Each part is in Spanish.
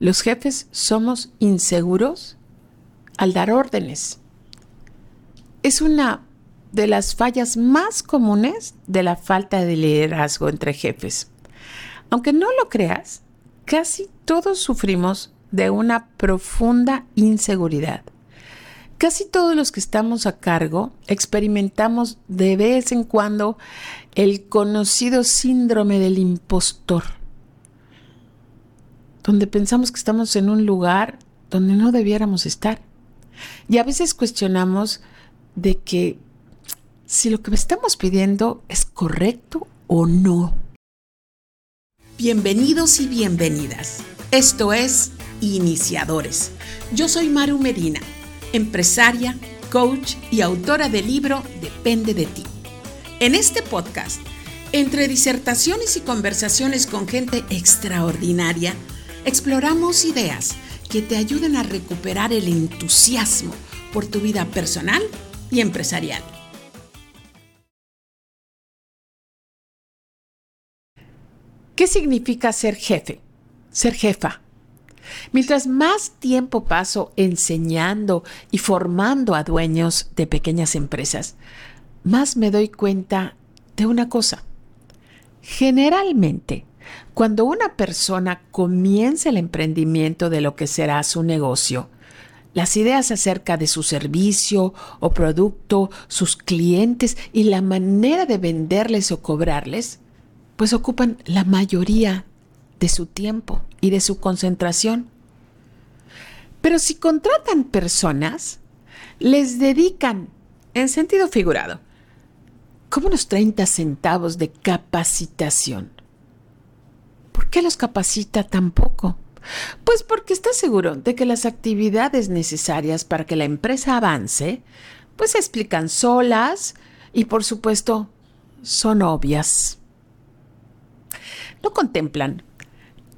Los jefes somos inseguros al dar órdenes. Es una de las fallas más comunes de la falta de liderazgo entre jefes. Aunque no lo creas, casi todos sufrimos de una profunda inseguridad. Casi todos los que estamos a cargo experimentamos de vez en cuando el conocido síndrome del impostor donde pensamos que estamos en un lugar donde no debiéramos estar. Y a veces cuestionamos de que si lo que estamos pidiendo es correcto o no. Bienvenidos y bienvenidas. Esto es Iniciadores. Yo soy Maru Medina, empresaria, coach y autora del libro Depende de ti. En este podcast, entre disertaciones y conversaciones con gente extraordinaria, exploramos ideas que te ayuden a recuperar el entusiasmo por tu vida personal y empresarial. ¿Qué significa ser jefe? Ser jefa. Mientras más tiempo paso enseñando y formando a dueños de pequeñas empresas, más me doy cuenta de una cosa. Generalmente, cuando una persona comienza el emprendimiento de lo que será su negocio, las ideas acerca de su servicio o producto, sus clientes y la manera de venderles o cobrarles, pues ocupan la mayoría de su tiempo y de su concentración. Pero si contratan personas, les dedican, en sentido figurado, como unos 30 centavos de capacitación ¿Por qué los capacita tan poco? Pues porque está seguro de que las actividades necesarias para que la empresa avance, pues se explican solas y por supuesto son obvias. No contemplan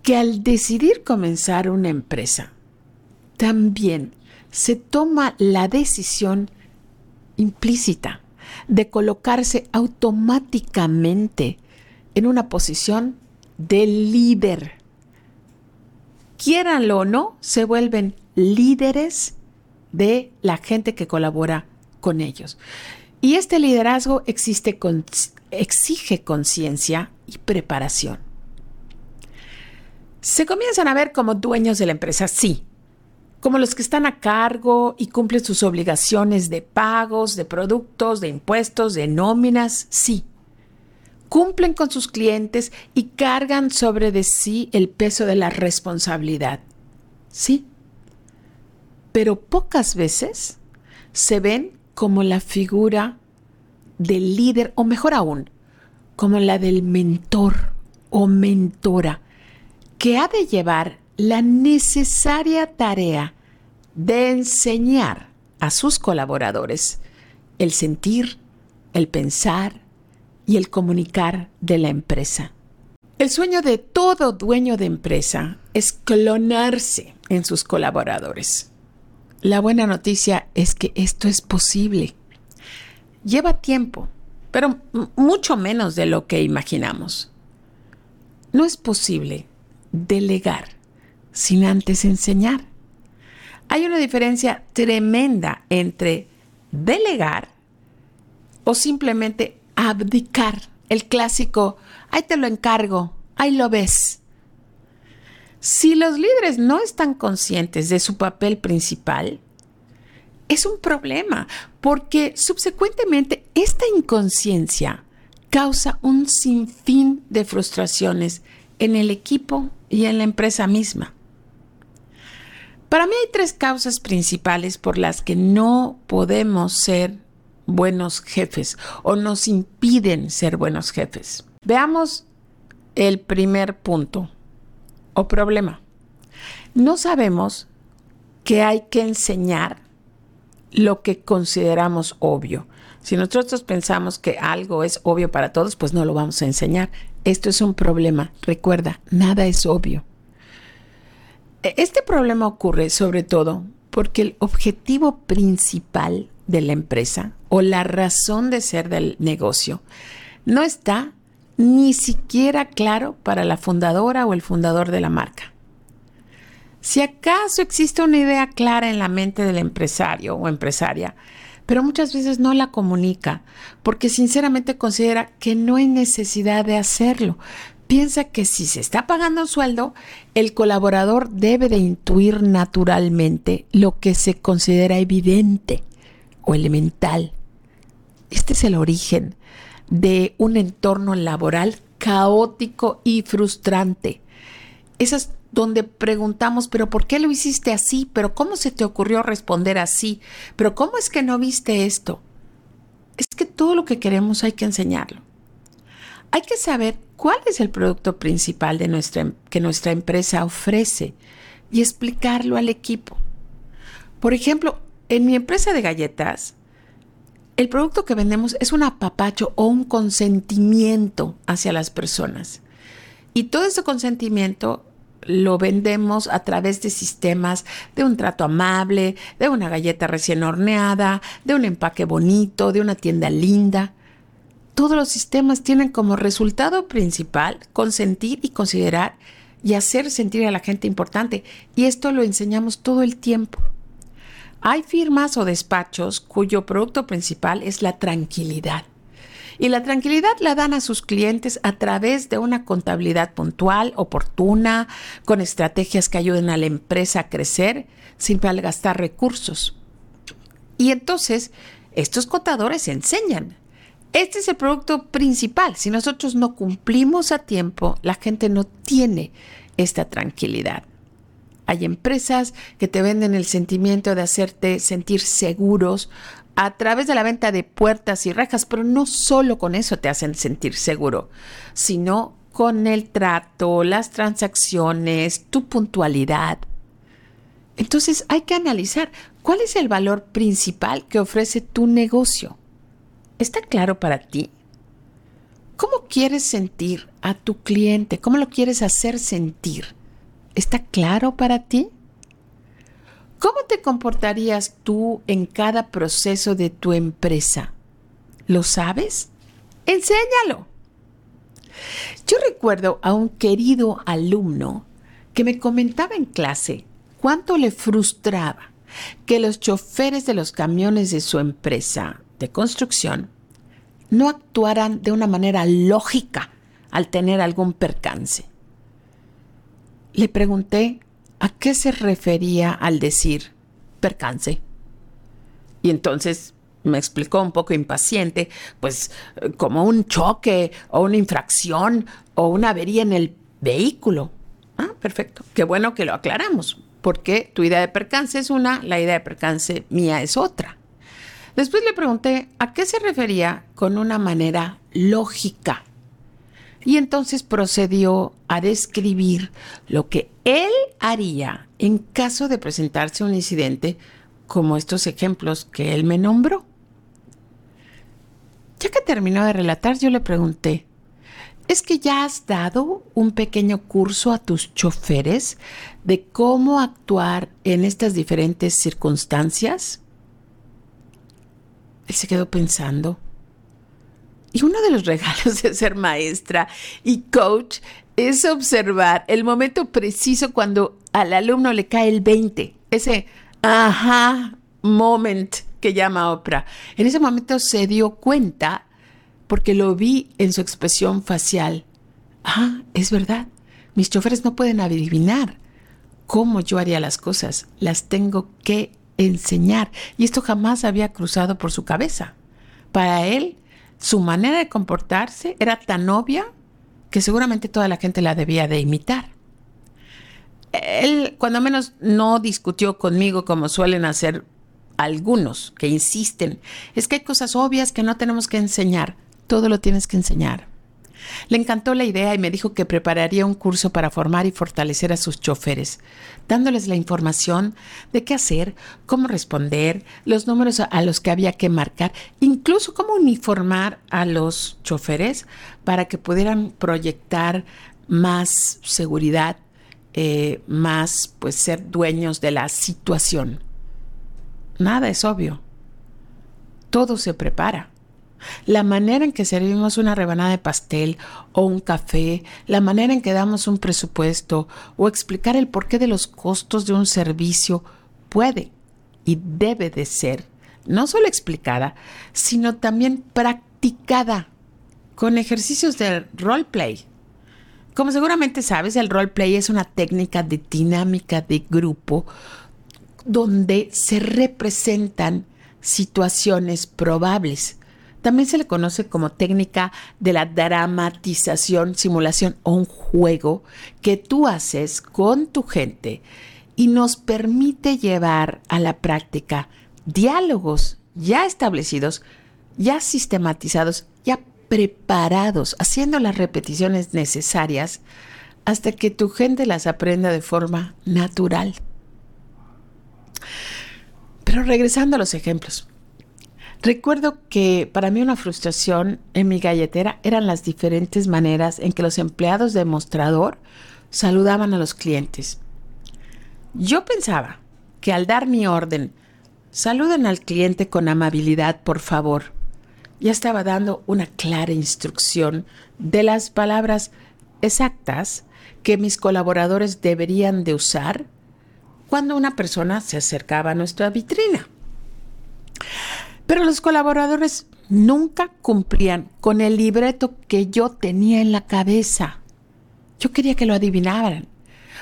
que al decidir comenzar una empresa, también se toma la decisión implícita de colocarse automáticamente en una posición del líder. Quieranlo o no, se vuelven líderes de la gente que colabora con ellos. Y este liderazgo existe exige conciencia y preparación. Se comienzan a ver como dueños de la empresa, sí, como los que están a cargo y cumplen sus obligaciones de pagos, de productos, de impuestos, de nóminas, sí cumplen con sus clientes y cargan sobre de sí el peso de la responsabilidad. Sí, pero pocas veces se ven como la figura del líder, o mejor aún, como la del mentor o mentora, que ha de llevar la necesaria tarea de enseñar a sus colaboradores el sentir, el pensar, y el comunicar de la empresa. El sueño de todo dueño de empresa es clonarse en sus colaboradores. La buena noticia es que esto es posible. Lleva tiempo, pero mucho menos de lo que imaginamos. No es posible delegar sin antes enseñar. Hay una diferencia tremenda entre delegar o simplemente abdicar. El clásico, ahí te lo encargo, ahí lo ves. Si los líderes no están conscientes de su papel principal, es un problema, porque subsecuentemente esta inconsciencia causa un sinfín de frustraciones en el equipo y en la empresa misma. Para mí hay tres causas principales por las que no podemos ser buenos jefes o nos impiden ser buenos jefes. Veamos el primer punto o problema. No sabemos que hay que enseñar lo que consideramos obvio. Si nosotros pensamos que algo es obvio para todos, pues no lo vamos a enseñar. Esto es un problema. Recuerda, nada es obvio. E, este problema ocurre sobre todo porque el objetivo principal de la empresa o la razón de ser del negocio no está ni siquiera claro para la fundadora o el fundador de la marca. Si acaso existe una idea clara en la mente del empresario o empresaria, pero muchas veces no la comunica porque sinceramente considera que no hay necesidad de hacerlo. Piensa que si se está pagando un sueldo, el colaborador debe de intuir naturalmente lo que se considera evidente o elemental. Este es el origen de un entorno laboral caótico y frustrante. Esas donde preguntamos, pero ¿por qué lo hiciste así? ¿Pero cómo se te ocurrió responder así? ¿Pero cómo es que no viste esto? Es que todo lo que queremos hay que enseñarlo. Hay que saber cuál es el producto principal de nuestra, que nuestra empresa ofrece y explicarlo al equipo. Por ejemplo, en mi empresa de galletas, el producto que vendemos es un apapacho o un consentimiento hacia las personas. Y todo ese consentimiento lo vendemos a través de sistemas de un trato amable, de una galleta recién horneada, de un empaque bonito, de una tienda linda. Todos los sistemas tienen como resultado principal consentir y considerar y hacer sentir a la gente importante. Y esto lo enseñamos todo el tiempo. Hay firmas o despachos cuyo producto principal es la tranquilidad. Y la tranquilidad la dan a sus clientes a través de una contabilidad puntual, oportuna, con estrategias que ayuden a la empresa a crecer sin malgastar recursos. Y entonces, estos contadores enseñan. Este es el producto principal. Si nosotros no cumplimos a tiempo, la gente no tiene esta tranquilidad. Hay empresas que te venden el sentimiento de hacerte sentir seguros a través de la venta de puertas y rejas, pero no solo con eso te hacen sentir seguro, sino con el trato, las transacciones, tu puntualidad. Entonces hay que analizar cuál es el valor principal que ofrece tu negocio. ¿Está claro para ti? ¿Cómo quieres sentir a tu cliente? ¿Cómo lo quieres hacer sentir? ¿Está claro para ti? ¿Cómo te comportarías tú en cada proceso de tu empresa? ¿Lo sabes? Enséñalo. Yo recuerdo a un querido alumno que me comentaba en clase cuánto le frustraba que los choferes de los camiones de su empresa de construcción no actuaran de una manera lógica al tener algún percance. Le pregunté ¿A qué se refería al decir percance? Y entonces me explicó un poco impaciente, pues como un choque o una infracción o una avería en el vehículo. Ah, perfecto. Qué bueno que lo aclaramos, porque tu idea de percance es una, la idea de percance mía es otra. Después le pregunté a qué se refería con una manera lógica y entonces procedió a describir lo que él haría en caso de presentarse un incidente como estos ejemplos que él me nombró. Ya que terminó de relatar, yo le pregunté, ¿es que ya has dado un pequeño curso a tus choferes de cómo actuar en estas diferentes circunstancias? Él se quedó pensando y uno de los regalos de ser maestra y coach es observar el momento preciso cuando al alumno le cae el 20, ese aha moment que llama Oprah. En ese momento se dio cuenta porque lo vi en su expresión facial. Ah, es verdad, mis choferes no pueden adivinar cómo yo haría las cosas, las tengo que enseñar. Y esto jamás había cruzado por su cabeza. Para él, su manera de comportarse era tan obvia que seguramente toda la gente la debía de imitar. Él, cuando menos, no discutió conmigo como suelen hacer algunos que insisten. Es que hay cosas obvias que no tenemos que enseñar. Todo lo tienes que enseñar. Le encantó la idea y me dijo que prepararía un curso para formar y fortalecer a sus choferes, dándoles la información de qué hacer, cómo responder, los números a los que había que marcar, incluso cómo uniformar a los choferes para que pudieran proyectar más seguridad, eh, más pues ser dueños de la situación. Nada es obvio. Todo se prepara. La manera en que servimos una rebanada de pastel o un café, la manera en que damos un presupuesto o explicar el porqué de los costos de un servicio puede y debe de ser no solo explicada, sino también practicada con ejercicios de roleplay. Como seguramente sabes, el roleplay es una técnica de dinámica de grupo donde se representan situaciones probables. También se le conoce como técnica de la dramatización, simulación o un juego que tú haces con tu gente y nos permite llevar a la práctica diálogos ya establecidos, ya sistematizados, ya preparados, haciendo las repeticiones necesarias hasta que tu gente las aprenda de forma natural. Pero regresando a los ejemplos. Recuerdo que para mí una frustración en mi galletera eran las diferentes maneras en que los empleados de mostrador saludaban a los clientes. Yo pensaba que al dar mi orden, saluden al cliente con amabilidad, por favor, ya estaba dando una clara instrucción de las palabras exactas que mis colaboradores deberían de usar cuando una persona se acercaba a nuestra vitrina. Pero los colaboradores nunca cumplían con el libreto que yo tenía en la cabeza. Yo quería que lo adivinaran,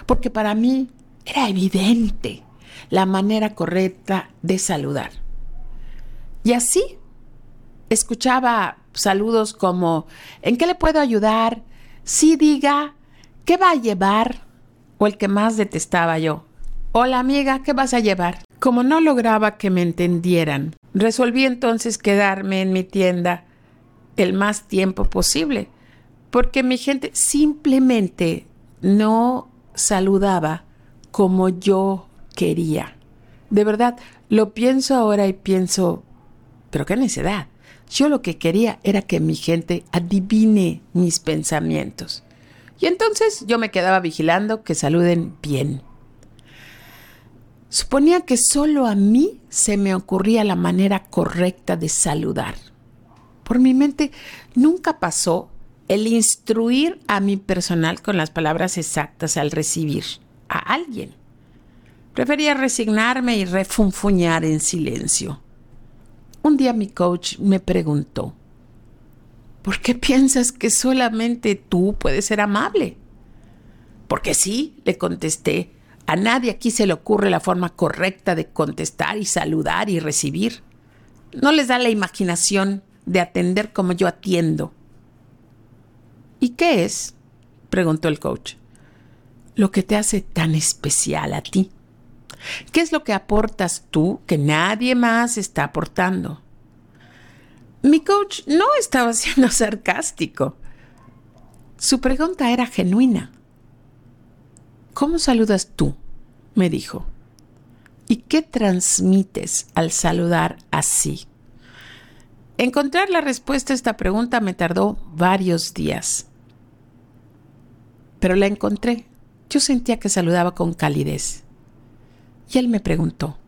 porque para mí era evidente la manera correcta de saludar. Y así escuchaba saludos como, ¿en qué le puedo ayudar? Sí diga, ¿qué va a llevar? O el que más detestaba yo, Hola amiga, ¿qué vas a llevar? Como no lograba que me entendieran, resolví entonces quedarme en mi tienda el más tiempo posible, porque mi gente simplemente no saludaba como yo quería. De verdad, lo pienso ahora y pienso, pero qué necedad. Yo lo que quería era que mi gente adivine mis pensamientos. Y entonces yo me quedaba vigilando que saluden bien. Suponía que solo a mí se me ocurría la manera correcta de saludar. Por mi mente nunca pasó el instruir a mi personal con las palabras exactas al recibir a alguien. Prefería resignarme y refunfuñar en silencio. Un día mi coach me preguntó, ¿por qué piensas que solamente tú puedes ser amable? Porque sí, le contesté, a nadie aquí se le ocurre la forma correcta de contestar y saludar y recibir. No les da la imaginación de atender como yo atiendo. ¿Y qué es? preguntó el coach. Lo que te hace tan especial a ti. ¿Qué es lo que aportas tú que nadie más está aportando? Mi coach no estaba siendo sarcástico. Su pregunta era genuina. ¿Cómo saludas tú? me dijo. ¿Y qué transmites al saludar así? Encontrar la respuesta a esta pregunta me tardó varios días. Pero la encontré. Yo sentía que saludaba con calidez. Y él me preguntó,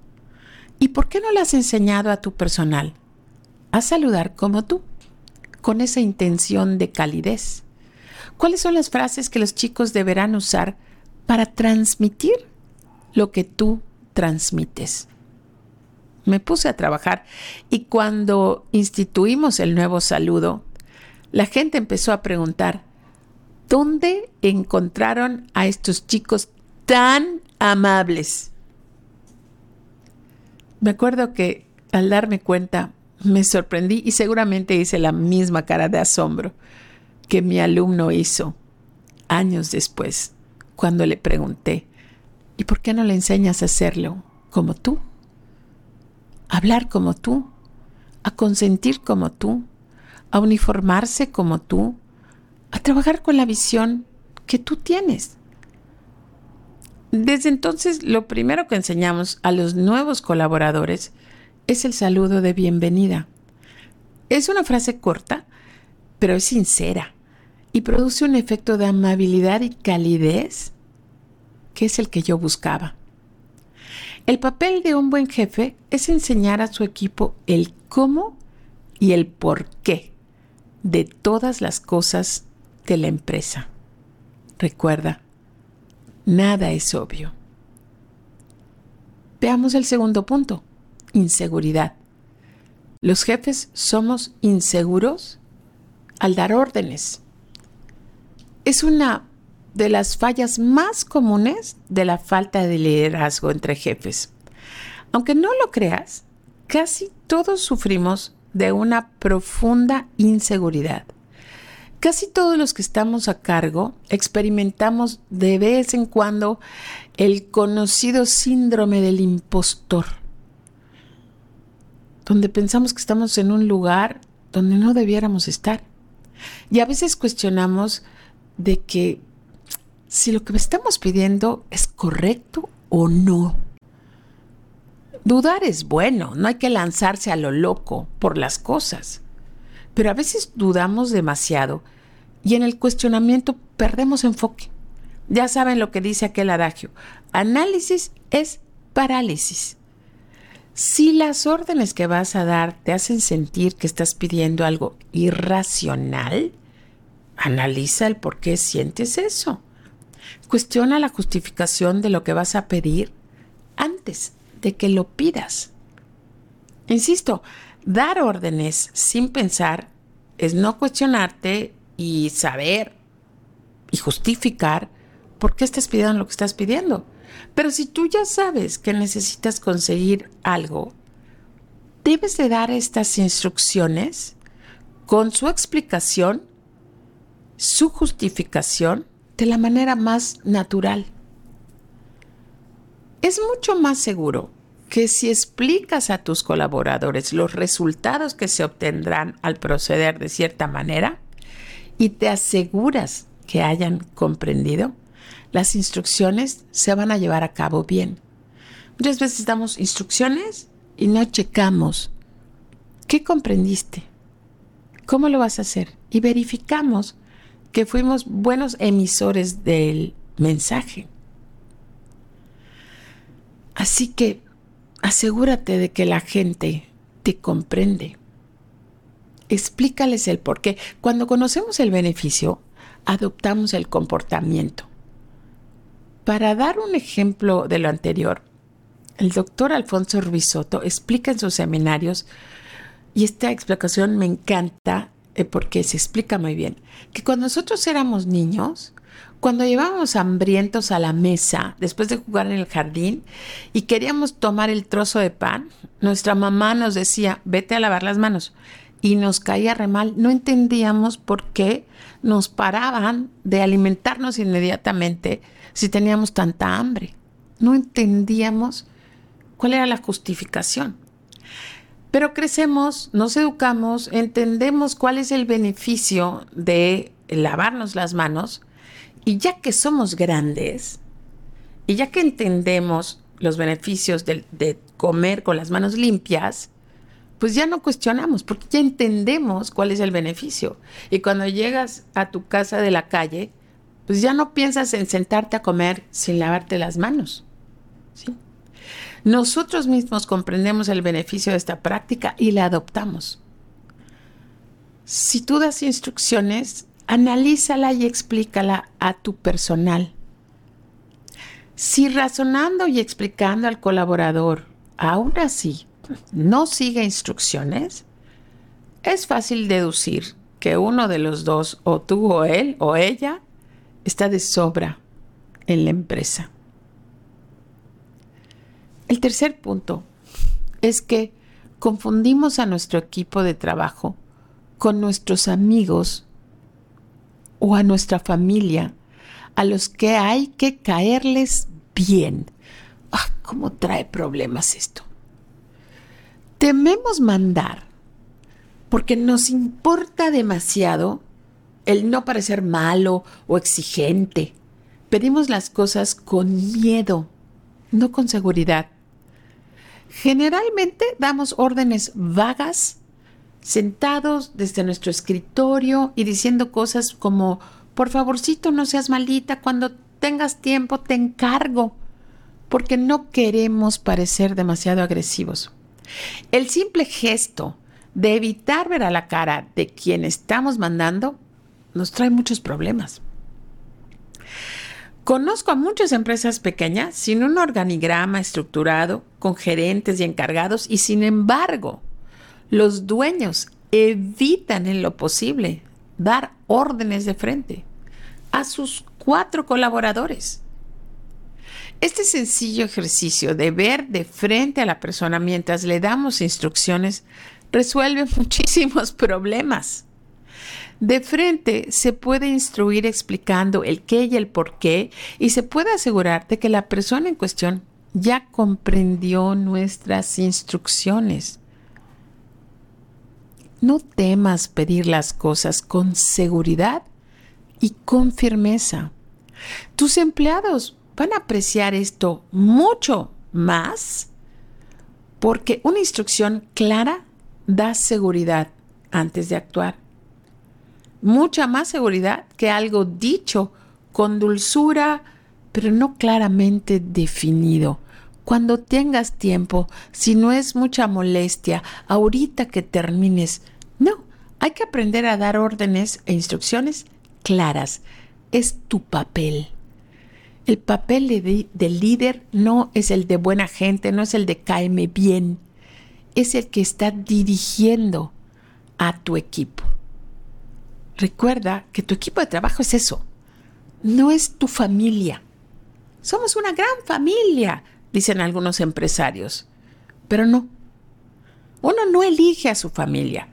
¿y por qué no le has enseñado a tu personal a saludar como tú, con esa intención de calidez? ¿Cuáles son las frases que los chicos deberán usar para transmitir lo que tú transmites. Me puse a trabajar y cuando instituimos el nuevo saludo, la gente empezó a preguntar, ¿dónde encontraron a estos chicos tan amables? Me acuerdo que al darme cuenta me sorprendí y seguramente hice la misma cara de asombro que mi alumno hizo años después cuando le pregunté, ¿y por qué no le enseñas a hacerlo como tú? A hablar como tú, a consentir como tú, a uniformarse como tú, a trabajar con la visión que tú tienes. Desde entonces, lo primero que enseñamos a los nuevos colaboradores es el saludo de bienvenida. Es una frase corta, pero es sincera y produce un efecto de amabilidad y calidez que es el que yo buscaba. El papel de un buen jefe es enseñar a su equipo el cómo y el porqué de todas las cosas de la empresa. Recuerda, nada es obvio. Veamos el segundo punto, inseguridad. Los jefes somos inseguros al dar órdenes. Es una de las fallas más comunes de la falta de liderazgo entre jefes. Aunque no lo creas, casi todos sufrimos de una profunda inseguridad. Casi todos los que estamos a cargo experimentamos de vez en cuando el conocido síndrome del impostor, donde pensamos que estamos en un lugar donde no debiéramos estar. Y a veces cuestionamos de que si lo que estamos pidiendo es correcto o no. Dudar es bueno, no hay que lanzarse a lo loco por las cosas. Pero a veces dudamos demasiado y en el cuestionamiento perdemos enfoque. Ya saben lo que dice aquel adagio, análisis es parálisis. Si las órdenes que vas a dar te hacen sentir que estás pidiendo algo irracional, analiza el por qué sientes eso. Cuestiona la justificación de lo que vas a pedir antes de que lo pidas. Insisto, dar órdenes sin pensar es no cuestionarte y saber y justificar por qué estás pidiendo lo que estás pidiendo. Pero si tú ya sabes que necesitas conseguir algo, debes de dar estas instrucciones con su explicación, su justificación de la manera más natural. Es mucho más seguro que si explicas a tus colaboradores los resultados que se obtendrán al proceder de cierta manera y te aseguras que hayan comprendido, las instrucciones se van a llevar a cabo bien. Muchas veces damos instrucciones y no checamos qué comprendiste, cómo lo vas a hacer y verificamos que fuimos buenos emisores del mensaje. Así que asegúrate de que la gente te comprende. Explícales el por qué. Cuando conocemos el beneficio, adoptamos el comportamiento. Para dar un ejemplo de lo anterior, el doctor Alfonso Ruizotto explica en sus seminarios, y esta explicación me encanta, eh, porque se explica muy bien, que cuando nosotros éramos niños, cuando llevábamos hambrientos a la mesa después de jugar en el jardín y queríamos tomar el trozo de pan, nuestra mamá nos decía, vete a lavar las manos. Y nos caía re mal. No entendíamos por qué nos paraban de alimentarnos inmediatamente si teníamos tanta hambre. No entendíamos cuál era la justificación. Pero crecemos, nos educamos, entendemos cuál es el beneficio de lavarnos las manos y ya que somos grandes y ya que entendemos los beneficios de, comer con las manos limpias, pues ya no cuestionamos porque ya entendemos cuál es el beneficio. Y cuando llegas a tu casa de la calle, pues ya no piensas en sentarte a comer sin lavarte las manos. ¿sí? Nosotros mismos comprendemos el beneficio de esta práctica y la adoptamos. Si tú das instrucciones, analízala y explícala a tu personal. Si razonando y explicando al colaborador, aún así, no sigue instrucciones, es fácil deducir que uno de los dos, o tú o él o ella, está de sobra en la empresa. El tercer punto es que confundimos a nuestro equipo de trabajo con nuestros amigos o a nuestra familia, a los que hay que caerles bien. ¡Ah, cómo trae problemas esto! Tememos mandar porque nos importa demasiado el no parecer malo o exigente. Pedimos las cosas con miedo, no con seguridad. Generalmente damos órdenes vagas, sentados desde nuestro escritorio y diciendo cosas como, por favorcito no seas maldita, cuando tengas tiempo te encargo, porque no queremos parecer demasiado agresivos. El simple gesto de evitar ver a la cara de quien estamos mandando, nos trae muchos problemas. Conozco a muchas empresas pequeñas sin un organigrama estructurado, con gerentes y encargados, y sin embargo, los dueños evitan en lo posible dar órdenes de frente a sus cuatro colaboradores. Este sencillo ejercicio de ver de frente a la persona mientras le damos instrucciones resuelve muchísimos problemas. De frente se puede instruir explicando el qué y el por qué y se puede asegurar de que la persona en cuestión ya comprendió nuestras instrucciones. No temas pedir las cosas con seguridad y con firmeza. Tus empleados van a apreciar esto mucho más porque una instrucción clara da seguridad antes de actuar. Mucha más seguridad que algo dicho con dulzura, pero no claramente definido. Cuando tengas tiempo, si no es mucha molestia, ahorita que termines, no, hay que aprender a dar órdenes e instrucciones claras. Es tu papel. El papel de, del líder no es el de buena gente, no es el de caeme bien, es el que está dirigiendo a tu equipo. Recuerda que tu equipo de trabajo es eso, no es tu familia. Somos una gran familia, dicen algunos empresarios, pero no. Uno no elige a su familia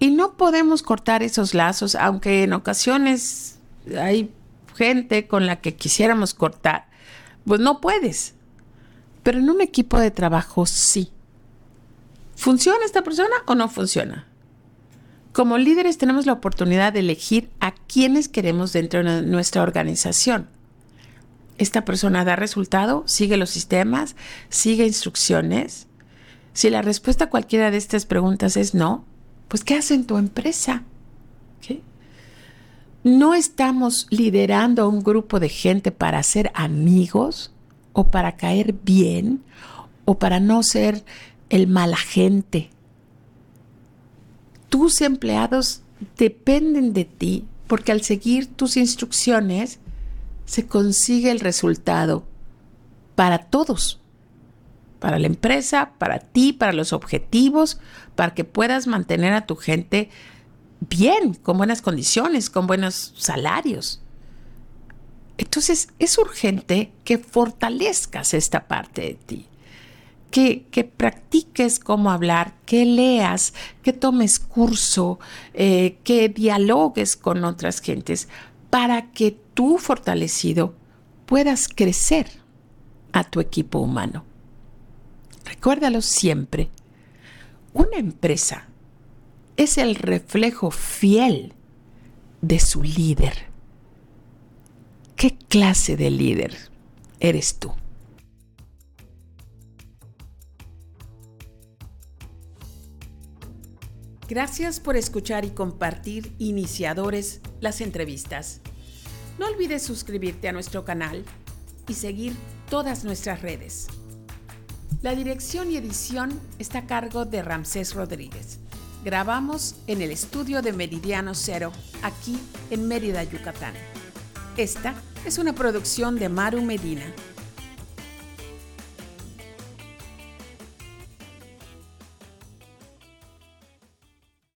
y no podemos cortar esos lazos, aunque en ocasiones hay gente con la que quisiéramos cortar. Pues no puedes. Pero en un equipo de trabajo sí. ¿Funciona esta persona o no funciona? Como líderes tenemos la oportunidad de elegir a quienes queremos dentro de nuestra organización. Esta persona da resultado, sigue los sistemas, sigue instrucciones. Si la respuesta a cualquiera de estas preguntas es no, pues ¿qué hace en tu empresa? No estamos liderando a un grupo de gente para ser amigos o para caer bien o para no ser el mala gente. Tus empleados dependen de ti porque al seguir tus instrucciones se consigue el resultado para todos para la empresa, para ti, para los objetivos, para que puedas mantener a tu gente bien, con buenas condiciones, con buenos salarios. Entonces es urgente que fortalezcas esta parte de ti, que, que practiques cómo hablar, que leas, que tomes curso, eh, que dialogues con otras gentes, para que tú fortalecido puedas crecer a tu equipo humano. Recuérdalo siempre. Una empresa es el reflejo fiel de su líder. ¿Qué clase de líder eres tú? Gracias por escuchar y compartir Iniciadores las entrevistas. No olvides suscribirte a nuestro canal y seguir todas nuestras redes. La dirección y edición está a cargo de Ramsés Rodríguez. Grabamos en el estudio de Meridiano Cero, aquí en Mérida, Yucatán. Esta es una producción de Maru Medina